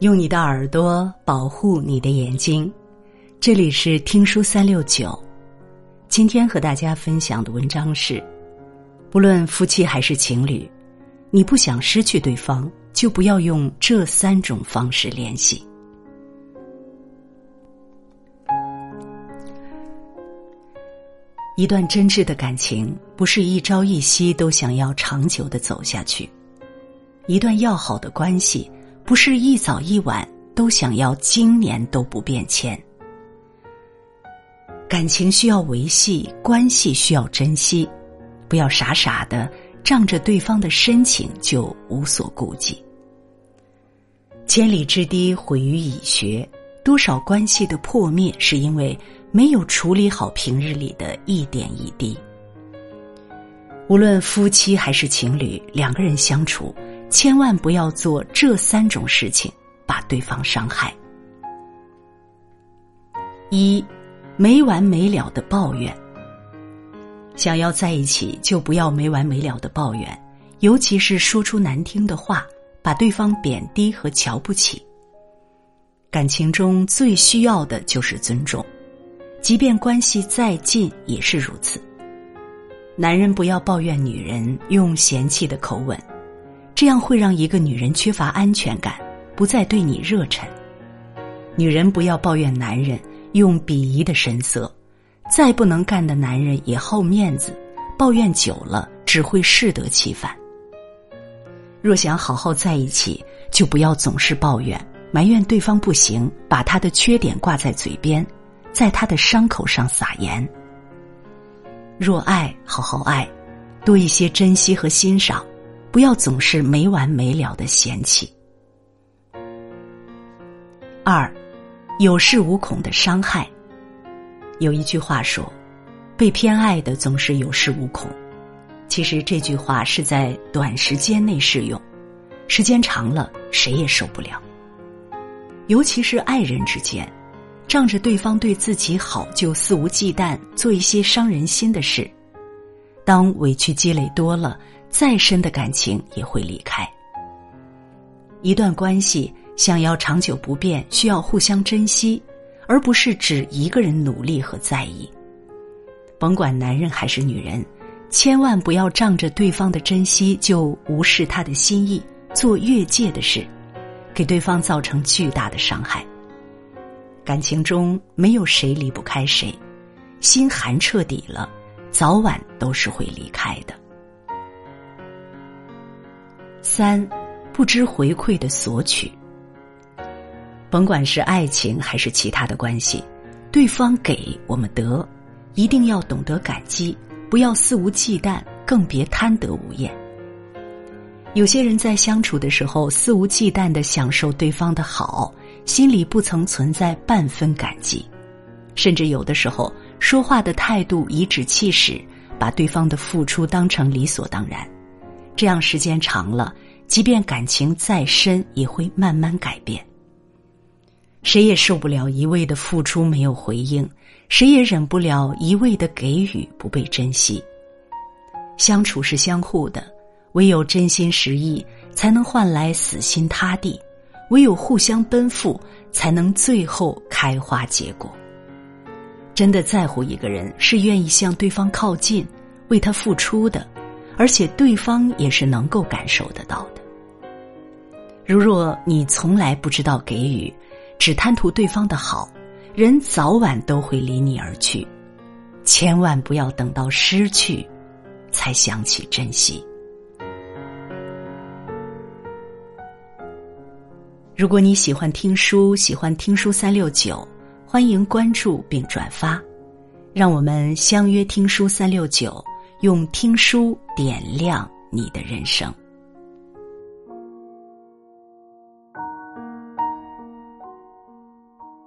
用你的耳朵保护你的眼睛，这里是听书三六九。今天和大家分享的文章是：不论夫妻还是情侣，你不想失去对方，就不要用这三种方式联系。一段真挚的感情，不是一朝一夕都想要长久的走下去；一段要好的关系。不是一早一晚都想要今年都不变迁，感情需要维系，关系需要珍惜，不要傻傻的仗着对方的深情就无所顾忌。千里之堤毁于蚁穴，多少关系的破灭是因为没有处理好平日里的一点一滴。无论夫妻还是情侣，两个人相处。千万不要做这三种事情，把对方伤害。一，没完没了的抱怨。想要在一起，就不要没完没了的抱怨，尤其是说出难听的话，把对方贬低和瞧不起。感情中最需要的就是尊重，即便关系再近也是如此。男人不要抱怨女人，用嫌弃的口吻。这样会让一个女人缺乏安全感，不再对你热忱。女人不要抱怨男人，用鄙夷的神色。再不能干的男人也好面子，抱怨久了只会适得其反。若想好好在一起，就不要总是抱怨、埋怨对方不行，把他的缺点挂在嘴边，在他的伤口上撒盐。若爱，好好爱，多一些珍惜和欣赏。不要总是没完没了的嫌弃。二，有恃无恐的伤害。有一句话说：“被偏爱的总是有恃无恐。”其实这句话是在短时间内适用，时间长了谁也受不了。尤其是爱人之间，仗着对方对自己好就肆无忌惮做一些伤人心的事，当委屈积累多了。再深的感情也会离开。一段关系想要长久不变，需要互相珍惜，而不是只一个人努力和在意。甭管男人还是女人，千万不要仗着对方的珍惜就无视他的心意，做越界的事，给对方造成巨大的伤害。感情中没有谁离不开谁，心寒彻底了，早晚都是会离开的。三，不知回馈的索取。甭管是爱情还是其他的关系，对方给我们得，一定要懂得感激，不要肆无忌惮，更别贪得无厌。有些人在相处的时候肆无忌惮的享受对方的好，心里不曾存在半分感激，甚至有的时候说话的态度颐指气使，把对方的付出当成理所当然。这样时间长了，即便感情再深，也会慢慢改变。谁也受不了一味的付出没有回应，谁也忍不了一味的给予不被珍惜。相处是相互的，唯有真心实意，才能换来死心塌地；唯有互相奔赴，才能最后开花结果。真的在乎一个人，是愿意向对方靠近，为他付出的。而且对方也是能够感受得到的。如若你从来不知道给予，只贪图对方的好，人早晚都会离你而去。千万不要等到失去，才想起珍惜。如果你喜欢听书，喜欢听书三六九，欢迎关注并转发，让我们相约听书三六九。用听书点亮你的人生。